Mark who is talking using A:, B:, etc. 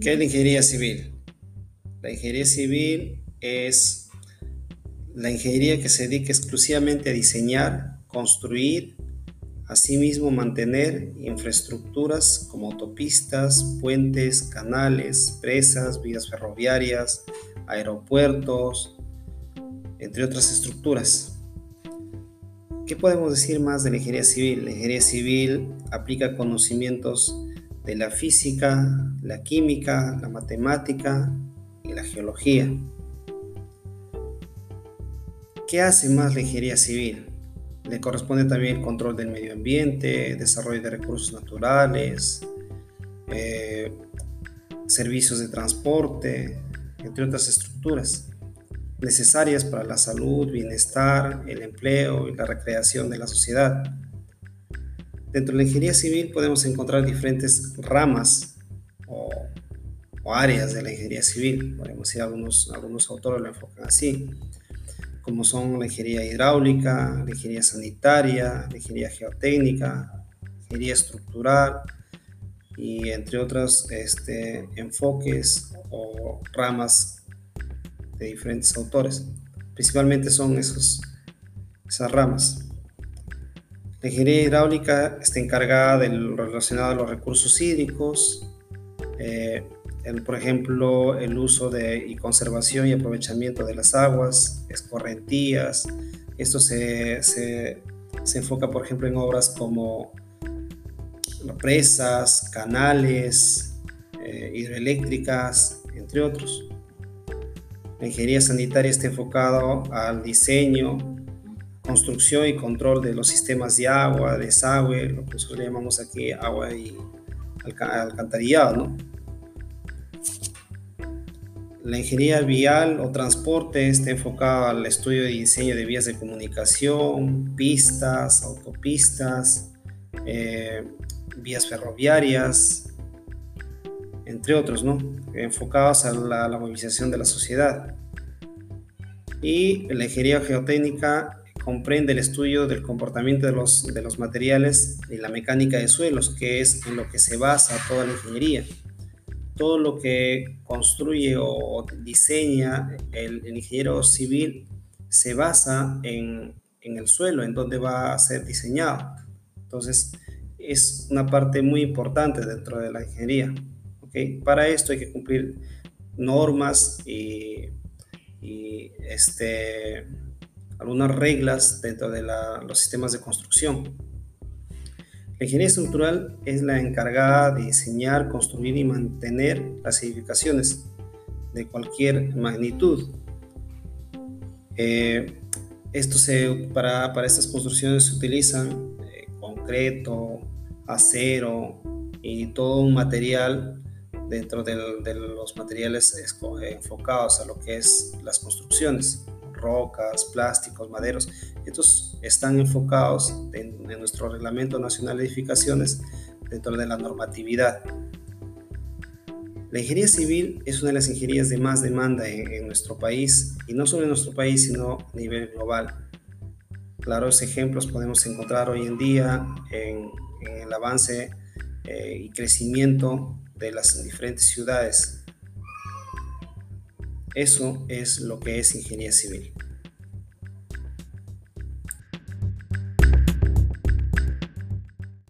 A: ¿Qué es la ingeniería civil? La ingeniería civil es la ingeniería que se dedica exclusivamente a diseñar, construir, asimismo mantener infraestructuras como autopistas, puentes, canales, presas, vías ferroviarias, aeropuertos, entre otras estructuras. ¿Qué podemos decir más de la ingeniería civil? La ingeniería civil aplica conocimientos de la física, la química, la matemática y la geología. ¿Qué hace más la ingeniería civil? Le corresponde también el control del medio ambiente, desarrollo de recursos naturales, eh, servicios de transporte, entre otras estructuras necesarias para la salud, bienestar, el empleo y la recreación de la sociedad. Dentro de la ingeniería civil podemos encontrar diferentes ramas áreas de la ingeniería civil. Podemos decir, algunos, algunos autores lo enfocan así, como son la ingeniería hidráulica, la ingeniería sanitaria, la ingeniería geotécnica, ingeniería estructural y entre otros este, enfoques o ramas de diferentes autores. Principalmente son esos, esas ramas. La ingeniería hidráulica está encargada de lo relacionado a los recursos hídricos, eh, por ejemplo, el uso de, y conservación y aprovechamiento de las aguas, escorrentías. Esto se, se, se enfoca, por ejemplo, en obras como presas, canales, eh, hidroeléctricas, entre otros. La ingeniería sanitaria está enfocada al diseño, construcción y control de los sistemas de agua, desagüe, lo que nosotros llamamos aquí agua y alcantarillado, ¿no? La ingeniería vial o transporte está enfocada al estudio y diseño de vías de comunicación, pistas, autopistas, eh, vías ferroviarias, entre otros, ¿no? enfocados a la, la movilización de la sociedad. Y la ingeniería geotécnica comprende el estudio del comportamiento de los, de los materiales y la mecánica de suelos, que es en lo que se basa toda la ingeniería. Todo lo que construye o diseña el, ingeniero civil se basa en, el suelo, en donde va a ser diseñado. Entonces, es una parte muy importante dentro de la ingeniería. ¿okay? Para esto hay que cumplir normas y, y este, algunas reglas dentro de los sistemas de construcción. La ingeniería estructural es la encargada de diseñar, construir y mantener las edificaciones de cualquier magnitud. Eh, esto se, para, para, estas construcciones se utilizan eh, concreto, acero y todo un material dentro de los materiales enfocados a lo que es las construcciones rocas, plásticos, maderos. Estos están enfocados en, nuestro Reglamento Nacional de Edificaciones dentro de la normatividad. La ingeniería civil es una de las ingenierías de más demanda en, nuestro país y no solo en nuestro país, sino a nivel global. Claros ejemplos podemos encontrar hoy en día en, el avance eh, y crecimiento de las diferentes ciudades eso es lo que es ingeniería civil.